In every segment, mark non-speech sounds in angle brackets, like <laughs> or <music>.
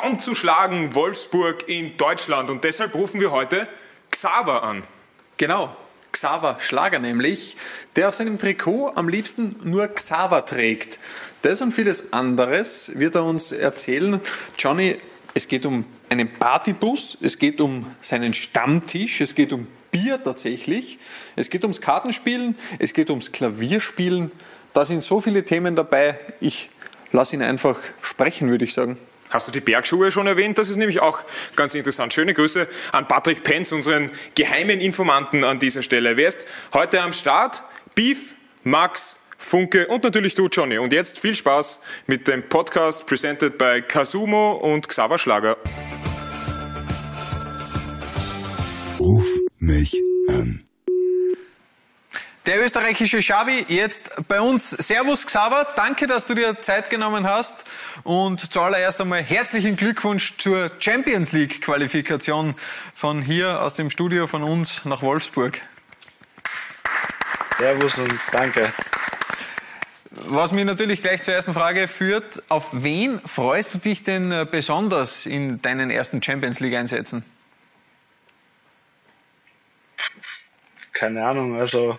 kaum zu schlagen Wolfsburg in Deutschland. Und deshalb rufen wir heute Xaver an. Genau, Xaver Schlager nämlich, der auf seinem Trikot am liebsten nur Xaver trägt. Das und vieles anderes wird er uns erzählen. Johnny, es geht um einen Partybus, es geht um seinen Stammtisch, es geht um Bier tatsächlich, es geht ums Kartenspielen, es geht ums Klavierspielen. Da sind so viele Themen dabei. Ich lasse ihn einfach sprechen, würde ich sagen. Hast du die Bergschuhe schon erwähnt? Das ist nämlich auch ganz interessant. Schöne Grüße an Patrick Penz, unseren geheimen Informanten an dieser Stelle. Wer ist heute am Start? Beef, Max, Funke und natürlich du, Johnny. Und jetzt viel Spaß mit dem Podcast presented by Kasumo und Xaver Schlager. Ruf mich an. Der österreichische Xavi jetzt bei uns. Servus Xaver, danke, dass du dir Zeit genommen hast und zuallererst einmal herzlichen Glückwunsch zur Champions League Qualifikation von hier aus dem Studio von uns nach Wolfsburg. Servus und danke. Was mich natürlich gleich zur ersten Frage führt, auf wen freust du dich denn besonders in deinen ersten Champions League Einsätzen? Keine Ahnung, also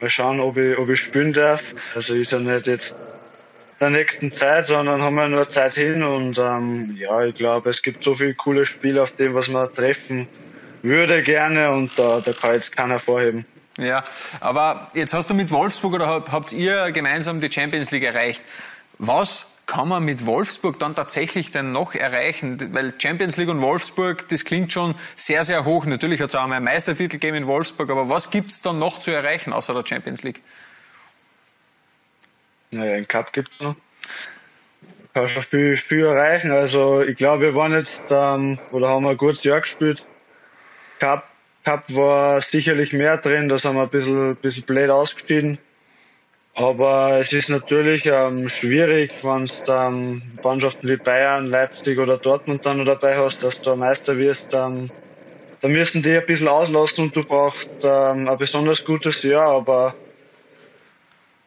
mal schauen, ob ich, ob ich spielen darf. Also ist ja nicht jetzt der nächsten Zeit, sondern haben wir nur Zeit hin und ähm, ja, ich glaube, es gibt so viele coole Spiele, auf dem was man treffen würde gerne und da, da kann jetzt keiner vorheben. Ja, aber jetzt hast du mit Wolfsburg oder habt ihr gemeinsam die Champions League erreicht. Was kann man mit Wolfsburg dann tatsächlich denn noch erreichen? Weil Champions League und Wolfsburg, das klingt schon sehr, sehr hoch. Natürlich hat es auch einmal einen Meistertitel gegeben in Wolfsburg, aber was gibt es dann noch zu erreichen außer der Champions League? Naja, einen Cup gibt es noch. Kann schon viel, viel erreichen. Also ich glaube, wir waren jetzt, ähm, oder haben ein gutes Jahr gespielt. Cup, Cup war sicherlich mehr drin, da sind wir ein bisschen, bisschen blöd ausgestiegen. Aber es ist natürlich ähm, schwierig, wenn du ähm, Mannschaften wie Bayern, Leipzig oder Dortmund dann dabei hast, dass du Meister wirst. Ähm, da müssen die ein bisschen auslassen und du brauchst ähm, ein besonders gutes Jahr. Aber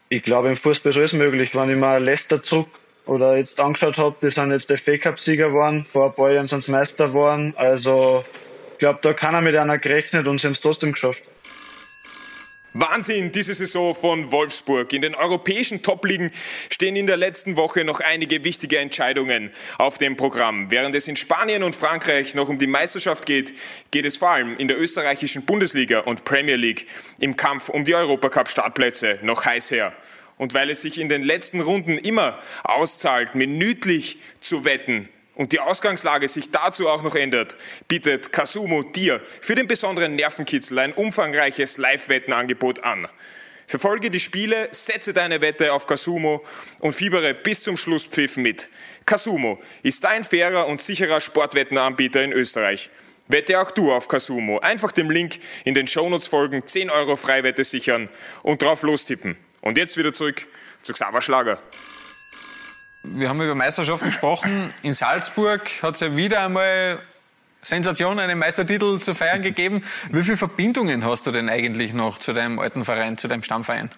ich glaube, im Fußball ist alles möglich. Wenn ich mir Leicester zurück oder jetzt angeschaut habe, die sind jetzt der FA-Cup-Sieger geworden, vor ein paar Jahren sind sie Meister geworden. Also ich glaube, da kann er mit einer gerechnet und sie haben es trotzdem geschafft. Wahnsinn, diese Saison von Wolfsburg. In den europäischen Top-Ligen stehen in der letzten Woche noch einige wichtige Entscheidungen auf dem Programm. Während es in Spanien und Frankreich noch um die Meisterschaft geht, geht es vor allem in der österreichischen Bundesliga und Premier League im Kampf um die Europacup-Startplätze noch heiß her. Und weil es sich in den letzten Runden immer auszahlt, minütlich zu wetten, und die Ausgangslage sich dazu auch noch ändert, bietet Kasumo dir für den besonderen Nervenkitzel ein umfangreiches Live-Wettenangebot an. Verfolge die Spiele, setze deine Wette auf Kasumo und fiebere bis zum Schlusspfiff mit. Kasumo ist dein fairer und sicherer Sportwettenanbieter in Österreich. Wette auch du auf Kasumo. Einfach dem Link in den Shownotes folgen, 10 Euro Freiwette sichern und drauf lostippen. Und jetzt wieder zurück zu Xaver Schlager. Wir haben über Meisterschaften gesprochen. In Salzburg hat es ja wieder einmal Sensation, einen Meistertitel zu feiern gegeben. Wie viele Verbindungen hast du denn eigentlich noch zu deinem alten Verein, zu deinem Stammverein?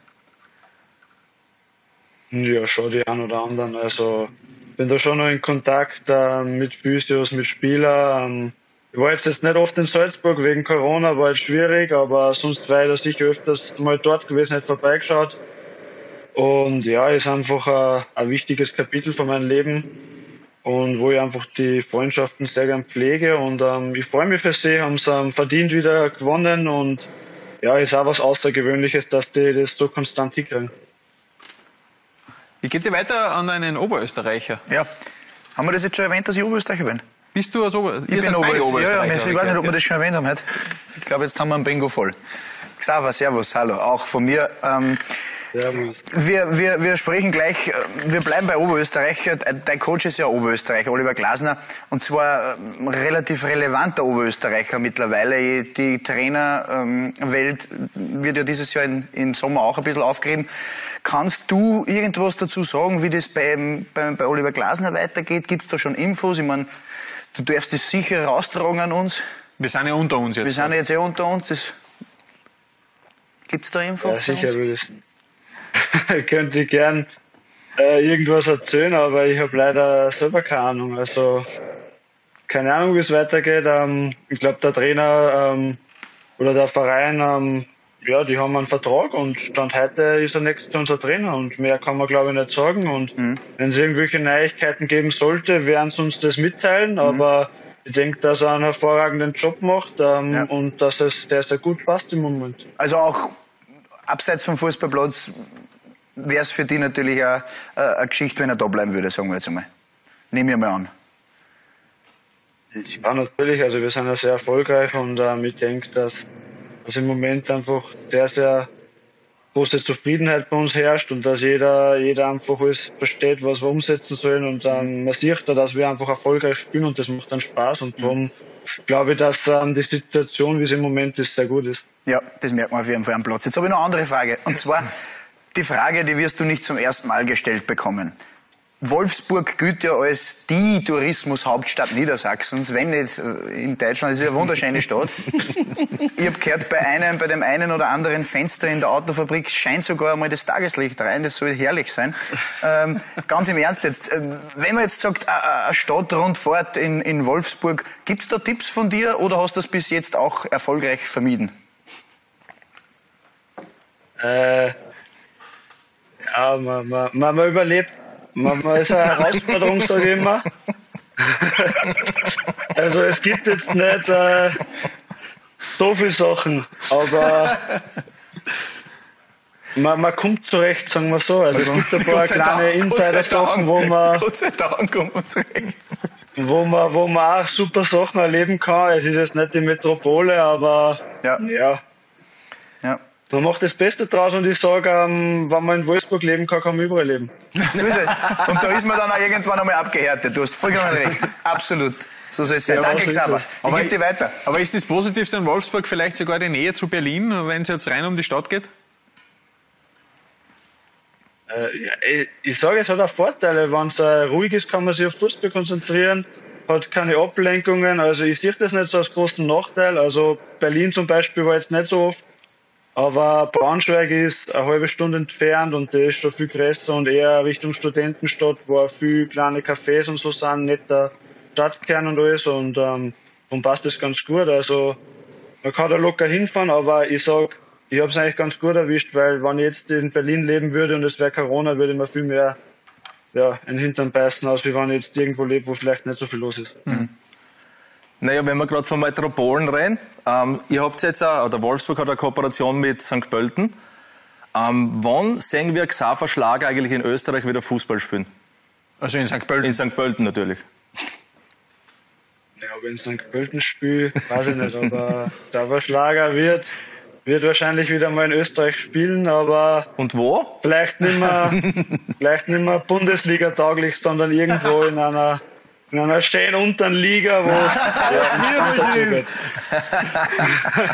Ja, schon die einen oder anderen. Also bin da schon noch in Kontakt äh, mit Physios, mit Spielern. Ähm, ich war jetzt, jetzt nicht oft in Salzburg wegen Corona, war jetzt schwierig, aber sonst war ich da sicher öfters mal dort gewesen, hätte vorbeigeschaut. Und ja, ist einfach ein, ein wichtiges Kapitel von meinem Leben und wo ich einfach die Freundschaften sehr gern pflege. Und ähm, ich freue mich für sie, haben sie ähm, verdient wieder gewonnen und ja, ist auch was Außergewöhnliches, dass die das so konstant hinkriegen. Ich gebe dir weiter an einen Oberösterreicher. Ja. Haben wir das jetzt schon erwähnt, dass ich Oberösterreicher bin? Bist du als Ober ich bin Ober Oberösterreicher? Ja, ja, ich weiß nicht, ob wir das schon erwähnt haben heute. Ich glaube, jetzt haben wir ein Bingo voll. Xaver, Servus, hallo, auch von mir. Ähm, Servus. Wir, wir, wir sprechen gleich, wir bleiben bei Oberösterreich. Dein Coach ist ja Oberösterreicher, Oliver Glasner, und zwar ein relativ relevanter Oberösterreicher mittlerweile. Die Trainerwelt wird ja dieses Jahr im Sommer auch ein bisschen aufgerieben. Kannst du irgendwas dazu sagen, wie das bei, bei, bei Oliver Glasner weitergeht? Gibt es da schon Infos? Ich meine, du darfst das sicher raustragen an uns. Wir sind ja unter uns jetzt. Wir sind ja jetzt ja unter uns. Gibt es da Infos? Ja, sicher würde ich <laughs> könnte ich gern äh, irgendwas erzählen, aber ich habe leider selber keine Ahnung. Also keine Ahnung, wie es weitergeht. Ähm, ich glaube, der Trainer ähm, oder der Verein, ähm, ja, die haben einen Vertrag und Stand heute ist er nächstes unser Trainer und mehr kann man glaube ich nicht sagen. Und mhm. wenn es irgendwelche Neuigkeiten geben sollte, werden sie uns das mitteilen, mhm. aber ich denke, dass er einen hervorragenden Job macht ähm, ja. und dass es sehr, sehr gut passt im Moment. Also auch abseits vom Fußballplatz wäre es für dich natürlich eine, eine Geschichte, wenn er da bleiben würde, sagen wir jetzt einmal. Nehmen wir mal an. Ja, natürlich. Also wir sind ja sehr erfolgreich und ähm, ich denke, dass, dass im Moment einfach sehr, sehr große Zufriedenheit bei uns herrscht und dass jeder, jeder einfach alles versteht, was wir umsetzen sollen und dann man sieht da, dass wir einfach erfolgreich spielen und das macht dann Spaß und darum glaube ich, dass ähm, die Situation, wie sie im Moment ist, sehr gut ist. Ja, das merkt man auf jeden Fall am Platz. Jetzt habe ich noch eine andere Frage und zwar <laughs> die Frage, die wirst du nicht zum ersten Mal gestellt bekommen. Wolfsburg gilt ja als die Tourismushauptstadt Niedersachsens, wenn nicht äh, in Deutschland. Es ist eine wunderschöne Stadt. ich habe gehört, bei einem, bei dem einen oder anderen Fenster in der Autofabrik scheint sogar einmal das Tageslicht rein. Das soll herrlich sein. Ähm, ganz im Ernst jetzt, äh, wenn man jetzt sagt, eine Stadtrundfahrt in, in Wolfsburg, gibt es da Tipps von dir oder hast du das bis jetzt auch erfolgreich vermieden? Äh, ja, man, man, man überlebt man ist eine Herausforderung, sage ich immer. <laughs> also es gibt jetzt nicht äh, so viele Sachen, aber man, man kommt zurecht, sagen wir so. Also es gibt ein paar kleine Insider-Sachen, wo man, Gott sei Dank kommt man zurecht. Wo man, wo man auch super Sachen erleben kann. Es ist jetzt nicht die Metropole, aber ja. ja. Man macht das Beste draus und ich sage, ähm, wenn man in Wolfsburg leben kann, kann man überall leben. So ist es. Und da ist man dann auch irgendwann einmal abgehärtet. Du hast vollkommen <laughs> recht. Absolut. So soll es sein. Ja, Danke, Xaver. Ich gebe dir weiter. Aber ist das Positivste an Wolfsburg vielleicht sogar die Nähe zu Berlin, wenn es jetzt rein um die Stadt geht? Äh, ich sage, es hat auch Vorteile. Wenn es äh, ruhig ist, kann man sich auf Fußball konzentrieren, hat keine Ablenkungen. Also ich sehe das nicht so als großen Nachteil. Also Berlin zum Beispiel war jetzt nicht so oft aber Braunschweig ist eine halbe Stunde entfernt und der ist schon viel größer und eher Richtung Studentenstadt, wo viele kleine Cafés und so sind, nicht der Stadtkern und alles und ähm, passt das ganz gut. Also man kann da locker hinfahren, aber ich sag, ich habe es eigentlich ganz gut erwischt, weil wenn ich jetzt in Berlin leben würde und es wäre Corona, würde ich mir viel mehr ja, in den Hintern beißen, als wenn ich jetzt irgendwo lebe, wo vielleicht nicht so viel los ist. Mhm. Naja, wenn wir gerade von Metropolen reden, ähm, ihr habt jetzt auch, oder Wolfsburg hat eine Kooperation mit St. Pölten. Ähm, wann sehen wir Xaver Schlager eigentlich in Österreich wieder Fußball spielen? Also in St. Pölten? In St. Pölten natürlich. Ja, wenn es St. Pölten spielt, weiß ich nicht, aber Xaver Schlager wird, wird wahrscheinlich wieder mal in Österreich spielen, aber. Und wo? Vielleicht nicht mehr, <laughs> vielleicht nicht mehr Bundesliga tauglich, sondern irgendwo in einer in einer schönen unteren Liga, wo es <laughs> ja, <laughs>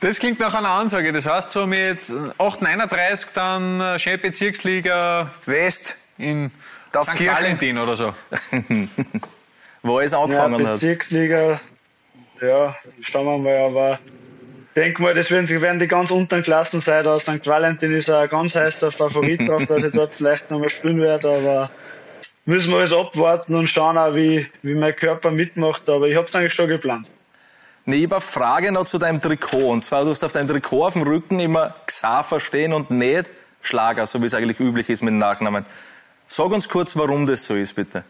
Das klingt nach einer Ansage. Das heißt, so mit 839 dann äh, schön Bezirksliga West in St. Valentin oder so. <laughs> wo es angefangen ja, Bezirksliga, ja, schauen wir mal, aber ich denke mal, das werden, werden die ganz unteren Klassen sein. Da St. Valentin ist ein ganz heißer Favorit drauf, dass ich dort vielleicht nochmal spielen werde, aber müssen wir alles abwarten und schauen auch, wie, wie mein Körper mitmacht. Aber ich habe es eigentlich schon geplant. Nee, ich habe eine Frage noch zu deinem Trikot. Und zwar, du hast auf deinem Trikot auf dem Rücken immer Xaver stehen und nicht Schlager, so wie es eigentlich üblich ist mit Nachnamen. Sag uns kurz, warum das so ist, bitte.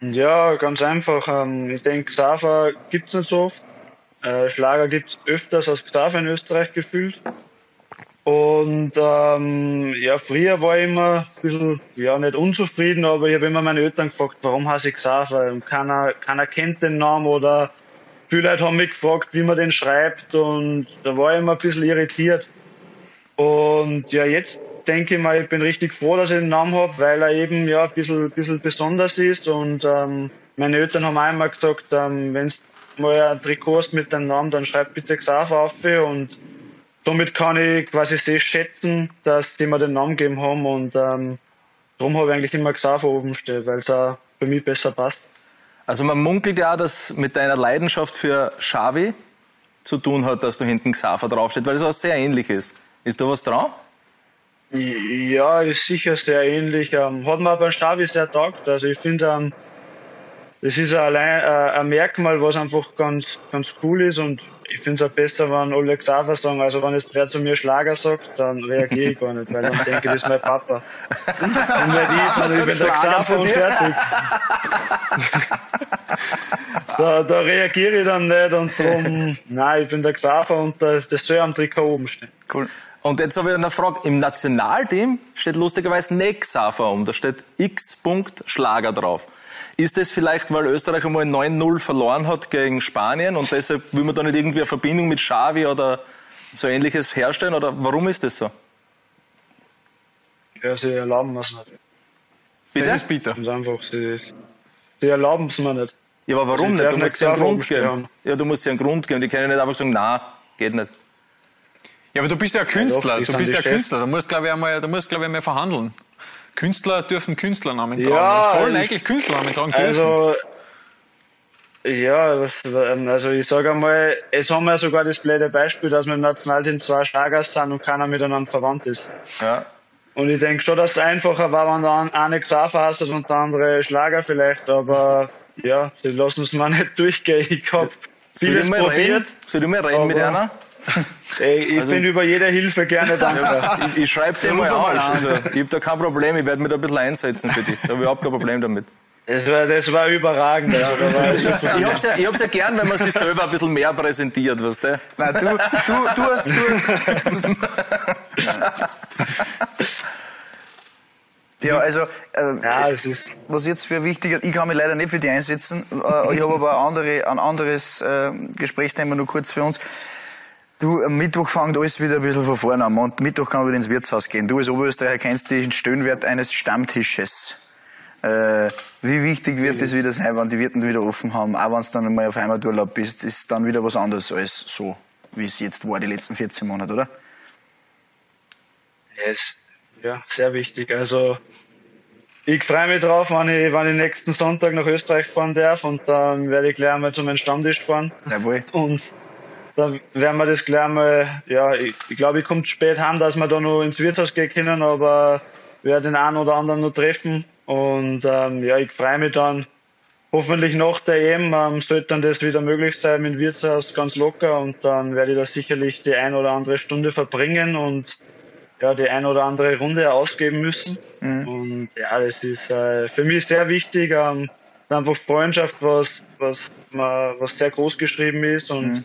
Ja, ganz einfach. Ähm, ich denke, Xaver gibt es nicht so oft. Äh, Schlager gibt es öfters als Xaver in Österreich gefühlt. Und ähm, ja, früher war ich immer ein bisschen, ja, nicht unzufrieden, aber ich habe immer meine Eltern gefragt, warum heiße ich Xaver? Keiner, keiner kennt den Namen oder viele Leute haben mich gefragt, wie man den schreibt und da war ich immer ein bisschen irritiert. Und ja, jetzt denke ich mal, ich bin richtig froh, dass ich den Namen habe, weil er eben ja ein bisschen, ein bisschen besonders ist und ähm, meine Eltern haben einmal gesagt, ähm, wenn du mal ein Trikot hast mit deinem Namen, dann schreib bitte Xaver auf und somit kann ich quasi sehr schätzen, dass die mir den Namen gegeben haben und ähm, darum habe ich eigentlich immer Xaver oben stehen, weil es auch für mich besser passt. Also man munkelt ja, dass mit deiner Leidenschaft für Xavi zu tun hat, dass du hinten Xaver draufsteht, weil es auch sehr ähnlich ist. Ist da was dran? Ja, ist sicher sehr ähnlich. Ähm, hat mir beim Stavi sehr taugt. Also ich finde, ähm, das ist allein äh, ein Merkmal, was einfach ganz, ganz cool ist und ich finde es auch besser, wenn alle Xaver sagen. Also wenn jetzt wer zu mir Schlager sagt, dann reagiere ich gar nicht, weil dann denke ich, das ist mein Papa. Und nicht ich, sondern ich bin der Xaver und fertig. <laughs> da, da reagiere ich dann nicht und darum, nein, ich bin der Xaver und das, das soll am Trikot oben stehen. Cool. Und jetzt habe ich eine Frage. Im Nationalteam steht lustigerweise nicht Xaver um. Da steht X. Schlager drauf. Ist das vielleicht, weil Österreich einmal 9-0 verloren hat gegen Spanien und deshalb will man da nicht irgendwie eine Verbindung mit Xavi oder so ähnliches herstellen? Oder warum ist das so? Ja, sie erlauben es nicht. Bitte? Das ist bitter. Das ist einfach, sie, sie erlauben es mir nicht. Ja, aber warum nicht? Du musst ja einen Grund geben. Ja, du musst ja einen Grund geben. Die können nicht einfach sagen, na, geht nicht. Ja, aber du bist ja Künstler. Ja, doch, du bist ja Chef. Künstler. Du musst, glaube ich, einmal, du musst, glaube ich, einmal verhandeln. Künstler dürfen Künstlernamen tragen. Ja, sollen eigentlich Künstlernamen tragen dürfen. Also, ja, ähm, also ich sage einmal, es haben wir sogar das blöde Beispiel, dass wir im Nationalteam zwei Schlagers sind und keiner miteinander verwandt ist. Ja. Und ich denke schon, dass es einfacher war, wenn der eine Xaver hast und der andere Schlager vielleicht, aber ja, die lassen es mir nicht <laughs> durchgehen. Ich habe vieles probiert. Reden? Soll ich mal reden mit einer? <laughs> Ey, ich also, bin über jede Hilfe gerne dankbar. ich, ich schreibe dir mal an. Also, ich habe da kein Problem, ich werde mich da ein bisschen einsetzen für dich. Da habe ich überhaupt kein Problem damit. Das war, das war überragend. Also, war <laughs> ich hab's ja, ich hab's ja gern, wenn man sich selber ein bisschen mehr präsentiert, weißt du? Nein, du, du, du hast, du. <laughs> Ja, also, äh, ja, was jetzt für wichtig ist, ich kann mich leider nicht für die einsetzen, äh, ich habe aber andere, ein anderes äh, Gesprächsthema nur kurz für uns. Du, am Mittwoch fängt alles wieder ein bisschen von vorne an. Und Mittwoch kann man wieder ins Wirtshaus gehen. Du als Oberösterreicher kennst den Stöhnwert eines Stammtisches. Äh, wie wichtig wird es wieder sein, wenn die Wirten wieder offen haben, auch wenn es dann einmal auf Heimaturlaub bist, ist dann wieder was anderes als so, wie es jetzt war, die letzten 14 Monate, oder? Yes. Ja, sehr wichtig. Also, ich freue mich drauf, wenn ich, wenn ich nächsten Sonntag nach Österreich fahren darf und dann werde ich gleich einmal zu meinem Stammtisch fahren. Jawohl. Und dann werden wir das gleich mal, ja, ich, ich glaube, ich komme spät heim, dass wir da noch ins Wirtshaus gehen können, aber werde den einen oder anderen noch treffen. Und ähm, ja, ich freue mich dann hoffentlich nach der EM ähm, sollte dann das wieder möglich sein mit dem Wirtshaus ganz locker und dann werde ich da sicherlich die ein oder andere Stunde verbringen und ja, die ein oder andere Runde ausgeben müssen. Mhm. Und ja, das ist äh, für mich sehr wichtig. Ähm, einfach Freundschaft, was, was, was sehr groß geschrieben ist und mhm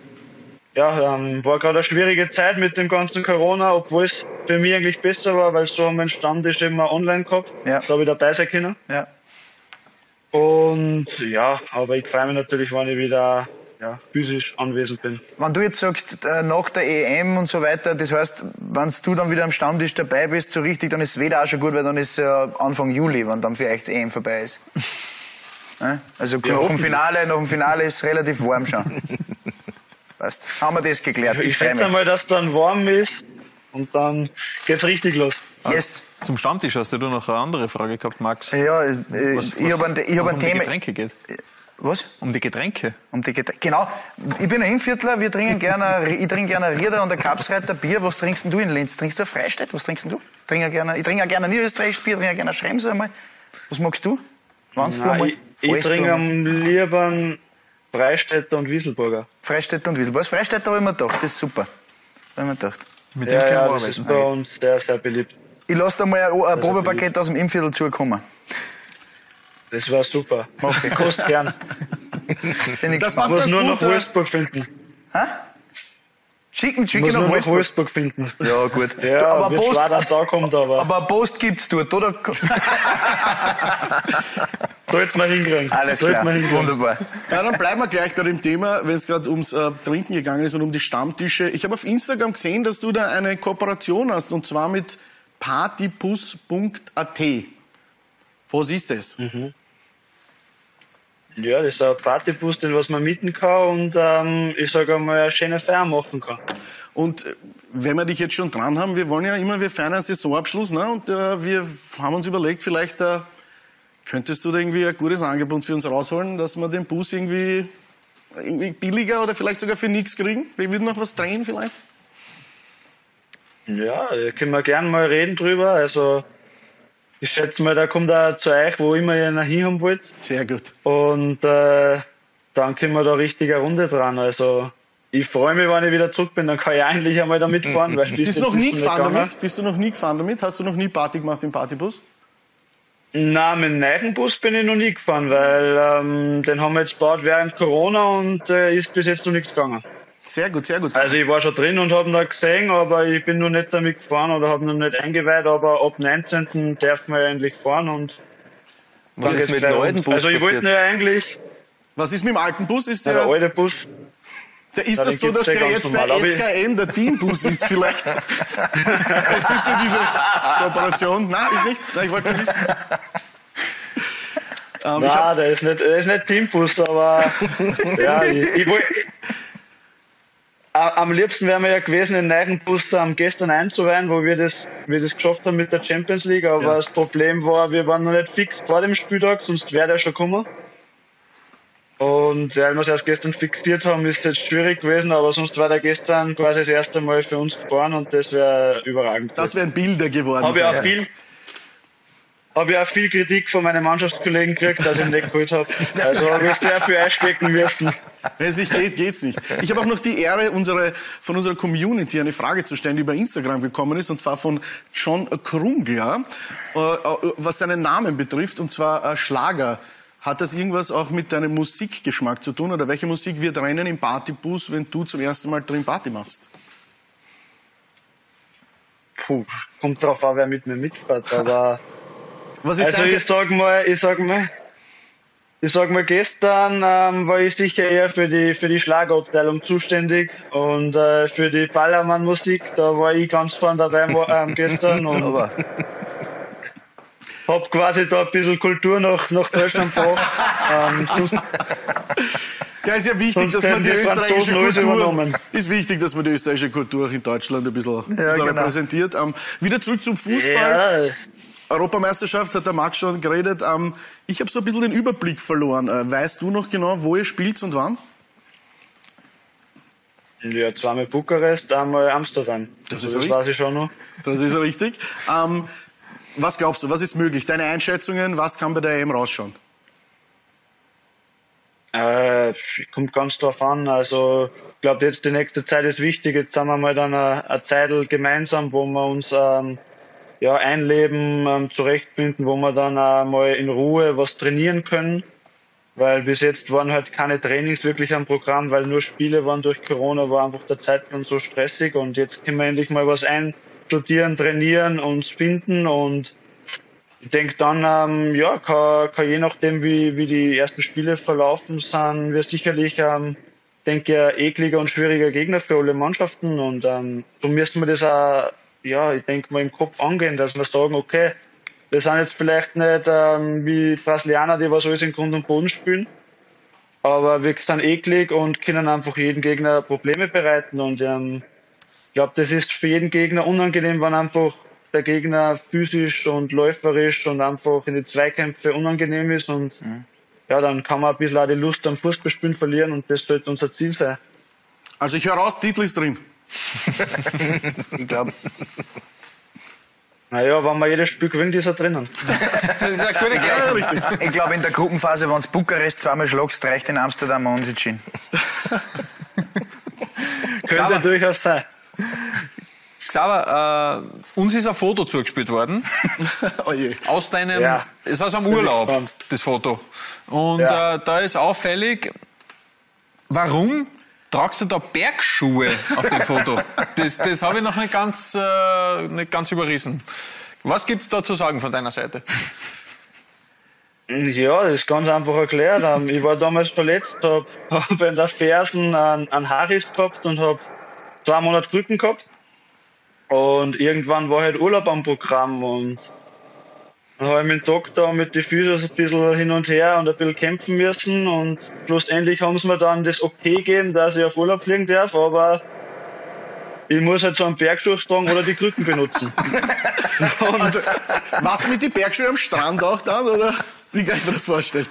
ja, ähm, war gerade eine schwierige Zeit mit dem ganzen Corona, obwohl es für mich eigentlich besser war, weil so mein Stammtisch immer online gehabt. Ja. Da habe ich dabei sein können. Ja. Und ja, aber ich freue mich natürlich, wenn ich wieder ja, physisch anwesend bin. Wenn du jetzt sagst, äh, nach der EM und so weiter, das heißt, wenn du dann wieder am Stammtisch dabei bist, so richtig, dann ist es wieder auch schon gut, weil dann ist ja Anfang Juli, wenn dann vielleicht EM vorbei ist. <laughs> Also ja, nach dem Finale, nach dem Finale ist es relativ warm schon. <laughs> Weißt, haben wir das geklärt. Ich, ich schätze mal, dass dann warm ist und dann geht's richtig los. Yes. Zum Stammtisch hast du noch eine andere Frage gehabt, Max. Ja, äh, was, ich habe ein, ich hab ein um Thema. Die Getränke geht. Was? Um die Getränke. Um die Getränke. Genau. Ich bin ein Innviertler, wir trinken gerne, ich trinke gerne Rieder und ein Kapsreiter Bier. Was trinkst du in Linz? Trinkst du ein Freistadt? Was trinkst du? Ich trinke gerne, ich trinke gerne niederösterreichisches Bier, trinke gerne Schremse einmal. Was magst du? Wannst Nein, du einmal, ich, ich trinke am liebsten Freistädter und Wieselburger. Freistädter und Wieselburger. Das Freistädter habe ich mir gedacht, das ist super. Habe ich mir gedacht. Mit dem ja, ja, das ist bei uns sehr, sehr beliebt. Ich lasse dir mal ein, ein Probepaket aus dem Impfviertel zukommen. Das war super. Okay. Kost gern. das passt muss nur gut, nach Wolfsburg finden. Hä? Schicken, schicken nach Wolfsburg. nach Wolfsburg. finden. Ja, gut. <laughs> Ja, aber Post, da kommt, aber. Aber Post gibt's dort, oder? <laughs> Sollte man hinkriegen. Alles Sollte klar, hinkriegen. wunderbar. Ja, dann bleiben wir gleich bei dem Thema, wenn es gerade ums äh, Trinken gegangen ist und um die Stammtische. Ich habe auf Instagram gesehen, dass du da eine Kooperation hast, und zwar mit partybus.at. Was ist das? Mhm. Ja, das ist ein Partybus, den was man mieten kann und ähm, ich sage einmal eine schöne Feier machen kann. Und äh, wenn wir dich jetzt schon dran haben, wir wollen ja immer, wir feiern einen Saisonabschluss, ne? Und äh, wir haben uns überlegt, vielleicht äh, Könntest du da irgendwie ein gutes Angebot für uns rausholen, dass wir den Bus irgendwie, irgendwie billiger oder vielleicht sogar für nichts kriegen? Wir würden noch was drehen vielleicht? Ja, da können wir gerne mal reden drüber. Also ich schätze mal, da kommt er zu euch, wo immer ihr nach hin haben wollt. Sehr gut. Und äh, dann können wir da richtig eine Runde dran. Also ich freue mich, wenn ich wieder zurück bin, dann kann ich endlich einmal da mitfahren. Weil <laughs> bis Bist du noch nie gefahren damit? Bist du noch nie gefahren damit? Hast du noch nie Party gemacht im Partybus? Nein, mit dem neuen Bus bin ich noch nie gefahren, weil ähm, den haben wir jetzt gebaut während Corona und äh, ist bis jetzt noch nichts gegangen. Sehr gut, sehr gut. Also ich war schon drin und habe ihn da gesehen, aber ich bin noch nicht damit gefahren oder habe ihn noch nicht eingeweiht, aber ab 19. darf man ja endlich fahren und Was ist mit dem alten. Bus Also ich wollte ja eigentlich, Was ist mit dem alten Bus? Ist der, der, alte Bus, der ist Ja, das so, dass der jetzt normal, bei SKN der Teambus ist vielleicht? <laughs> es gibt ja diese Kooperation. Nein, ist nicht. Nein, ich wollte nicht wissen. Ähm, ich hab, Nein, der ist nicht, der ist nicht Teambus, aber <laughs> ja, ich, ich, woll- A- am liebsten wären wir ja gewesen, den neuen Bus ähm, gestern einzuweihen, wo wir das, wir das geschafft haben mit der Champions League, aber Ja. das Problem war, wir waren noch nicht fix vor dem Spieltag, sonst wäre der schon gekommen. Und weil wir es erst gestern fixiert haben, ist es jetzt schwierig gewesen, aber sonst war der gestern quasi das erste Mal für uns gefahren und das wäre überragend. das wären Bilder geworden. Habe ich auch viel, habe ich auch viel Kritik von meinen Mannschaftskollegen gekriegt, dass ich ihn nicht geholt habe. Also habe ich sehr viel einstecken müssen. Wenn es nicht geht, geht's nicht. Ich habe auch noch die Ehre, unsere, von unserer Community eine Frage zu stellen, die über Instagram gekommen ist, und zwar von John Krungler, äh, äh, was seinen Namen betrifft, und zwar äh, Schlager. Hat das irgendwas auch mit deinem Musikgeschmack zu tun? Oder welche Musik wird rennen im Partybus, wenn du zum ersten Mal drin Party machst? Puh, kommt drauf an, wer mit mir mitfährt, aber <laughs> also ich sag mal, ich sag mal, ich sag mal, gestern ähm, war ich sicher eher für die für die Schlagerabteilung zuständig und äh, für die Ballermann-Musik, da war ich ganz vorne dabei ähm, <laughs> gestern und Aber hab quasi da ein bisschen Kultur nach, nach Deutschland gebracht. ähm, Ja, ist ja wichtig, dass man die österreichische Kultur, übernommen. ist wichtig, dass man die österreichische Kultur auch in Deutschland ein bisschen, ein bisschen genau. repräsentiert. Ähm, wieder zurück zum Fußball. ja, Europameisterschaft hat der Max schon geredet. Ähm, ich habe so ein bisschen den Überblick verloren. Äh, weißt du noch genau, wo ihr spielt und wann? ja, zweimal Bukarest, einmal Amsterdam. Das Also ist das richtig. weiß ich schon noch. Das ist richtig. Ähm, was glaubst du, was ist möglich? Deine Einschätzungen, was kann bei der EM rausschauen? Äh, kommt ganz drauf an. Also, ich glaube, jetzt die nächste Zeit ist wichtig. Jetzt sind wir mal dann eine, Zeit gemeinsam, wo wir uns ähm, ja, einleben, ähm, zurechtfinden, wo wir dann auch mal in Ruhe was trainieren können. Weil bis jetzt waren halt keine Trainings wirklich am Programm, weil nur Spiele waren durch Corona, war einfach der Zeitplan so stressig und jetzt können wir endlich mal was einstudieren, trainieren, uns finden. Und ich denke dann, ähm, ja, kann, kann je nachdem, wie, wie die ersten Spiele verlaufen sind, wir sicherlich, ähm, denke ein ekliger und schwieriger Gegner für alle Mannschaften. Und ähm, so müssen wir das auch, ja, ich denke mal im Kopf angehen, dass wir sagen, okay, wir sind jetzt vielleicht nicht ähm, wie Brasilianer, die was alles in Grund und Boden spielen, aber wir sind eklig und können einfach jedem Gegner Probleme bereiten. Und ähm, ich glaube, das ist für jeden Gegner unangenehm, wenn einfach der Gegner physisch und läuferisch und einfach in die Zweikämpfe unangenehm ist und ja, dann kann man ein bisschen auch die Lust am Fußballspielen verlieren und das sollte unser Ziel sein. Also ich höre raus, Titel ist drin. <laughs> ich glaube, Naja, wenn man jedes Spiel gewinnt, ist er drinnen. <laughs> Das ist eine gute Ja, Gleichung. ich glaube in der Gruppenphase, wenn du Bukarest zweimal schlagst, reicht in Amsterdam und Unentschieden. Könnte durchaus sein. <laughs> Xaver, äh, uns ist ein Foto zugespielt worden. <laughs> Oh je. Aus deinem, Ja. ist aus einem Urlaub, das Foto. Und Ja. äh, da ist auffällig, warum tragst du da Bergschuhe auf dem Foto? Das, das habe ich noch nicht ganz, äh, nicht ganz überrissen. Was gibt's da zu sagen von deiner Seite? Ja, das ist ganz einfach erklärt. Ähm, Ich war damals verletzt, habe <laughs> hab in der Fersen einen, einen Haarriss gehabt und habe zwei Monate Krücken gehabt. Und irgendwann war halt Urlaub am Programm und dann habe ich mit dem Doktor und mit den Physios ein bisschen hin und her und ein bisschen kämpfen müssen und schlussendlich haben sie mir dann das okay gegeben, dass ich auf Urlaub fliegen darf, aber ich muss halt so einen Bergschuh tragen oder die Krücken benutzen. <laughs> Also, du mit den Bergschuhen am Strand auch dann, oder? Wie kann ich mir das vorstellen?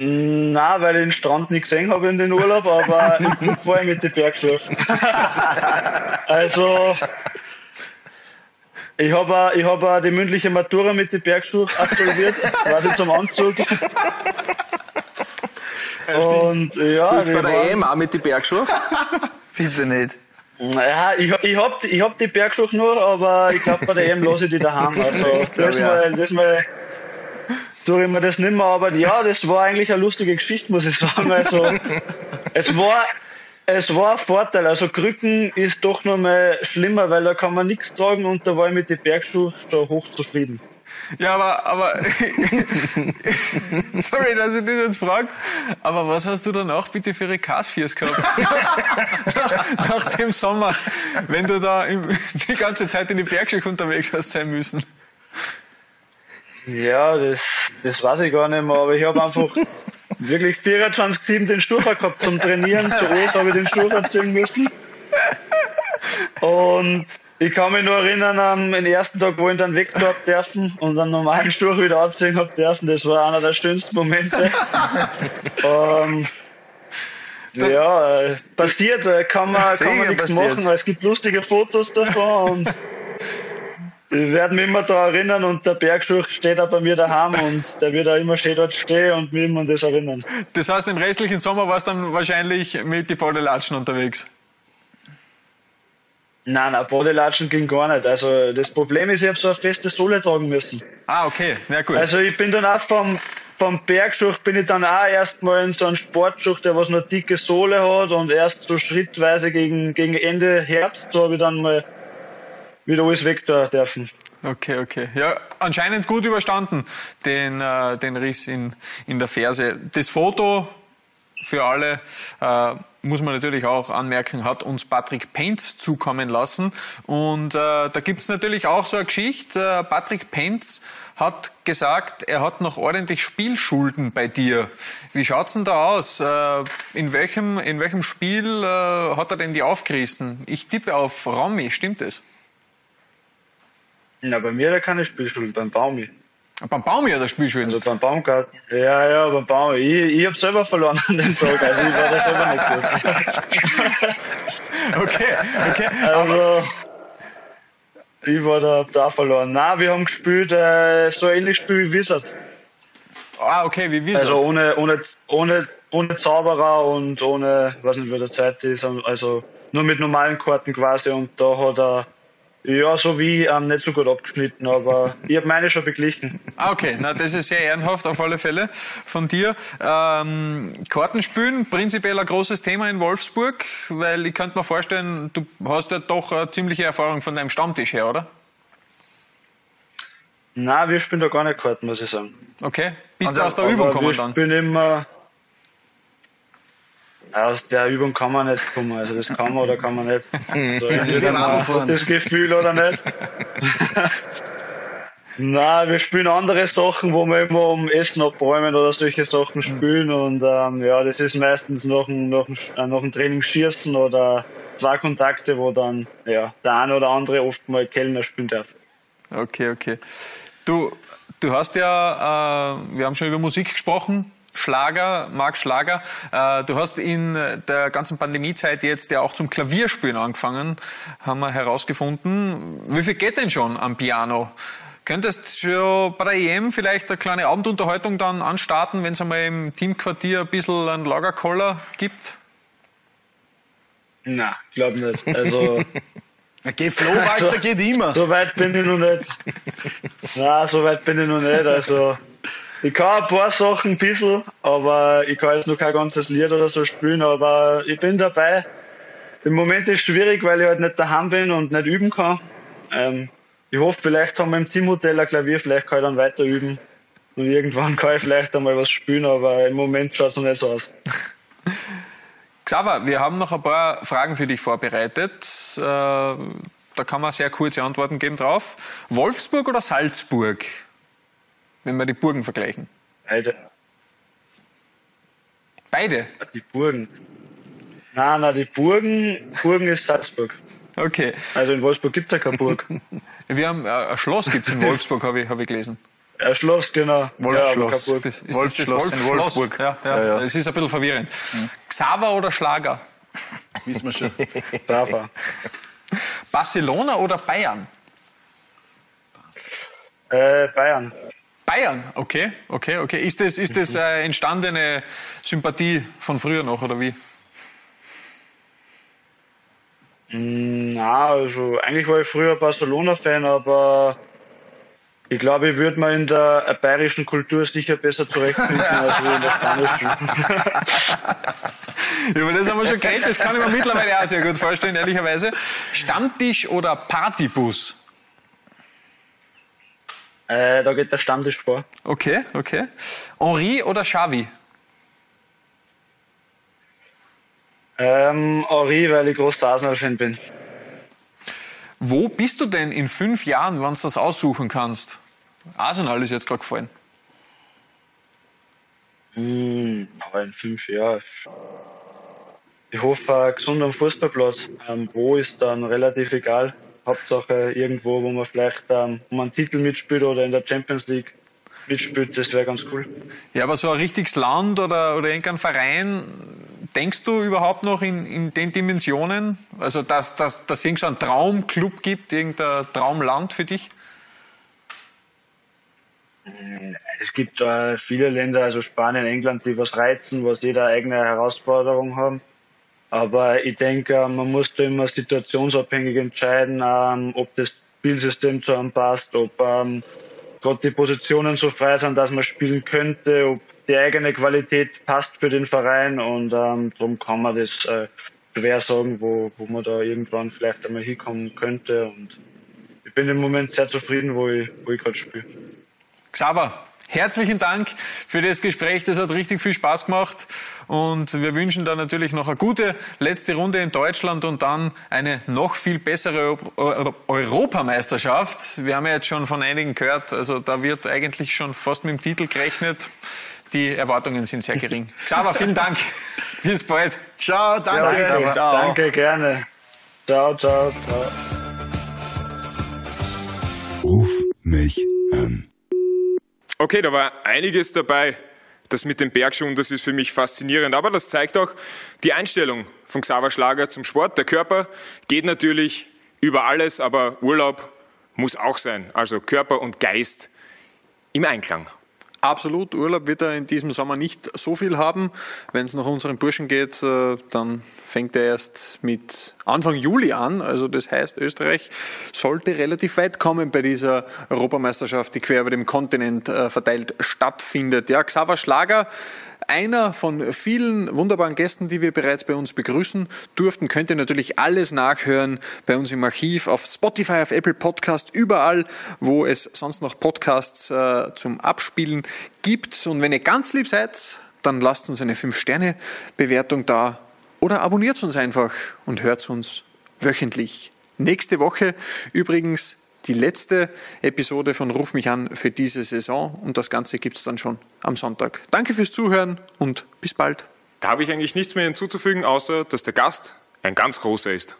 Na, weil ich den Strand nicht gesehen habe in den Urlaub, aber im Club war ich mit den Bergschuhen. also, ich habe ich hab die mündliche Matura mit den Bergschuhen absolviert, quasi zum Anzug. Und ja, Spielst bei der EM auch mit den Bergschuhen? <laughs> Bitte nicht. Ja, ich, ich hab, ich hab die Bergschuhe nur, aber ich glaube bei der EM lasse ich die daheim. Also, <laughs> das mal, das mal, tue ich mir das nicht mehr, aber ja, das war eigentlich eine lustige Geschichte, muss ich sagen. Also, <laughs> es war, es war ein Vorteil. Also, Krücken ist doch noch mal schlimmer, weil da kann man nichts tragen und da war ich mit den Bergschuhen schon hochzufrieden. Ja, aber, aber <laughs> sorry, dass ich dich jetzt frage, aber was hast du danach bitte für ihre Kasfiers gehabt? <laughs> nach, nach, dem Sommer, wenn du da im, die ganze Zeit in die Bergschicht unterwegs hast sein müssen. Ja, das, das weiß ich gar nicht mehr, aber ich habe einfach <laughs> wirklich 24-7 den Sturfer gehabt zum Trainieren. Zu Zuerst habe ich den Sturfer ziehen müssen. Und ich kann mich nur erinnern an den ersten Tag, wo ich dann weg hab dürfen und dann normalen Sturch wieder abziehen hab dürfen. Das war einer der schönsten Momente. ähm, ja, äh, passiert, äh, kann man, kann man nichts machen, weil es gibt lustige Fotos davon und ich werde mich immer daran erinnern und der Bergschuch steht auch bei mir daheim und der wird auch immer stehen dort stehen und mich immer an das erinnern. Das heißt, im restlichen Sommer warst du dann wahrscheinlich mit die Podelatschen unterwegs? Nein, nein, Bodelatschen ging gar nicht. Also das Problem ist, ich habe so eine feste Sohle tragen müssen. Ah, okay, na gut. Also ich bin dann auch vom, vom Bergschuch bin ich dann auch erstmal in so einen Sportschuch, der was nur dicke Sohle hat und erst so schrittweise gegen, gegen Ende Herbst, so habe ich dann mal wieder alles weg da dürfen. Okay, okay. Ja, anscheinend gut überstanden, den, äh, den Riss in, in der Ferse. Das Foto für alle, äh, muss man natürlich auch anmerken, hat uns Patrick Penz zukommen lassen. Und äh, da gibt's natürlich auch so eine Geschichte. Äh, Patrick Penz hat gesagt, er hat noch ordentlich Spielschulden bei dir. Wie schaut's denn da aus? Äh, in, welchem, in welchem Spiel äh, hat er denn die aufgerissen? Ich tippe auf Romy, stimmt es? Na, bei mir da keine Spielschulden, beim Baumi. Beim Baumi hat er Spielschulden? Also beim Baumgarten. Ja, ja, beim Baumi. Ich, ich habe selber verloren an dem Tag, also ich war da selber nicht gut. <laughs> okay, okay. Also, ich war da, da verloren. Nein, wir haben gespielt, äh, so ein ähnliches Spiel wie Wizard. Ah, okay, wie Wizard. Also ohne, ohne, ohne, ohne Zauberer und ohne, weiß nicht, wie der Zeit ist, also nur mit normalen Karten quasi und da hat er ja, so wie ähm, nicht so gut abgeschnitten, aber ich habe meine schon beglichen. Ah, okay, na das ist sehr ehrenhaft auf alle Fälle von dir. Ähm, Kartenspielen, prinzipiell ein großes Thema in Wolfsburg, weil ich könnte mir vorstellen, du hast ja doch eine ziemliche Erfahrung von deinem Stammtisch her, oder? Na, wir spielen da gar nicht Karten, muss ich sagen. Okay, bist also, du aus der Übung gekommen dann? Ich bin immer aus der Übung kann man nicht kommen. Also das kann man oder kann man nicht. <laughs> So, entweder man hat das Gefühl oder nicht. <laughs> Nein, wir spielen andere Sachen, wo wir immer um Essen abräumen oder solche Sachen spielen. Und ähm, ja, das ist meistens noch ein, noch ein, äh, noch ein Training Schießen oder zwei Kontakte, wo dann ja, der eine oder andere oft mal Kellner spielen darf. Okay, okay. Du, du hast ja, äh, wir haben schon über Musik gesprochen. Schlager, Marc Schlager. Äh, du hast in der ganzen Pandemiezeit jetzt ja auch zum Klavierspielen angefangen, haben wir herausgefunden. Wie viel geht denn schon am Piano? Könntest du bei der EM vielleicht eine kleine Abendunterhaltung dann anstarten, wenn es einmal im Teamquartier ein bisschen einen Lagerkoller gibt? Na, glaube nicht. Also <laughs> Geh Flohwalzer also, geht immer. So weit bin ich noch nicht. Na, so weit bin ich noch nicht. Also ich kann ein paar Sachen ein bisschen, aber ich kann jetzt noch kein ganzes Lied oder so spielen, aber ich bin dabei. Im Moment ist es schwierig, weil ich halt nicht daheim bin und nicht üben kann. Ähm, ich hoffe, vielleicht haben wir im Teamhotel ein Klavier, vielleicht kann ich dann weiter üben. Und irgendwann <laughs> kann ich vielleicht einmal was spielen, aber im Moment schaut es noch nicht so aus. <laughs> Xaver, wir haben noch ein paar Fragen für dich vorbereitet. Äh, da kann man sehr kurze Antworten geben drauf. Wolfsburg oder Salzburg? Wenn wir die Burgen vergleichen? Beide. Beide? Die Burgen. Nein, nein, die Burgen, Burgen ist Salzburg. Okay. Also in Wolfsburg gibt es ja keine Burg. <laughs> Wir haben, äh, ein Schloss gibt es in Wolfsburg, habe ich, hab ich gelesen. Ja, Schloss, genau. Wolfsschloss. Ja, Das ist Wolfsschloss in Wolfsburg. Ja, ja, Ja, ja. Es ist ein bisschen verwirrend. Xaver oder Schlager? <laughs> Wissen wir schon. Rafa. Barcelona oder Bayern? Äh, Bayern. Bayern, okay, okay, okay. Ist das, ist das äh, entstandene Sympathie von früher noch oder wie? Mm, Na, also eigentlich war ich früher Barcelona-Fan, aber ich glaube, ich würde mir in der äh, bayerischen Kultur sicher besser zurechtfinden <laughs> als in der spanischen. <laughs> Über das haben wir schon geredet, das kann ich mir mittlerweile auch sehr gut vorstellen, ehrlicherweise. Stammtisch oder Partybus? Äh, da geht der Stammtisch vor. Okay, okay. Henri oder Xavi? Ähm, Henri, weil ich großer Arsenal-Fan bin. Wo bist du denn in fünf Jahren, wenn du das aussuchen kannst? Arsenal ist jetzt gerade gefallen. Hm, aber in fünf Jahren. Ich hoffe, gesund am Fußballplatz. Ähm, wo ist dann relativ egal. Hauptsache irgendwo, wo man vielleicht ähm, um einen Titel mitspielt oder in der Champions League mitspielt, das wäre ganz cool. Ja, aber so ein richtiges Land oder, oder irgendein Verein, denkst du überhaupt noch in, in den Dimensionen? Also, dass, dass, dass es irgend so einen Traumclub gibt, irgendein Traumland für dich? Es gibt äh, viele Länder, also Spanien, England, die was reizen, was jeder eigene Herausforderung haben. Aber ich denke, äh, man muss da immer situationsabhängig entscheiden, ähm, ob das Spielsystem zu einem passt, ob ähm, gerade die Positionen so frei sind, dass man spielen könnte, ob die eigene Qualität passt für den Verein und ähm, darum kann man das äh, schwer sagen, wo, wo man da irgendwann vielleicht einmal hinkommen könnte. Und ich bin im Moment sehr zufrieden, wo ich, wo ich gerade spiele. Xaver, herzlichen Dank für das Gespräch. Das hat richtig viel Spaß gemacht. Und wir wünschen da natürlich noch eine gute letzte Runde in Deutschland und dann eine noch viel bessere Eu- Europameisterschaft. Wir haben ja jetzt schon von einigen gehört, also da wird eigentlich schon fast mit dem Titel gerechnet. Die Erwartungen sind sehr gering. <laughs> Xaver, vielen Dank. Bis bald. Ciao, danke. Danke, danke, gerne. Ciao, ciao, ciao. Ruf mich an. Okay, da war einiges dabei. Das mit dem Bergschuhen, das ist für mich faszinierend. Aber das zeigt auch die Einstellung von Xaver Schlager zum Sport. Der Körper geht natürlich über alles, aber Urlaub muss auch sein. Also Körper und Geist im Einklang. Absolut, Urlaub wird er in diesem Sommer nicht so viel haben. Wenn es nach unseren Burschen geht, äh, dann fängt er erst mit Anfang Juli an. Also das heißt, Österreich sollte relativ weit kommen bei dieser Europameisterschaft, die quer über dem Kontinent äh, verteilt stattfindet. Ja, Xaver Schlager, einer von vielen wunderbaren Gästen, die wir bereits bei uns begrüßen durften, könnt ihr natürlich alles nachhören bei uns im Archiv auf Spotify, auf Apple Podcast, überall, wo es sonst noch Podcasts äh, zum Abspielen gibt. Und wenn ihr ganz lieb seid, dann lasst uns eine 5-Sterne-Bewertung da oder abonniert uns einfach und hört uns wöchentlich. Nächste Woche übrigens die letzte Episode von Ruf mich an für diese Saison und das Ganze gibt es dann schon am Sonntag. Danke fürs Zuhören und bis bald. Da habe ich eigentlich nichts mehr hinzuzufügen, außer dass der Gast ein ganz großer ist.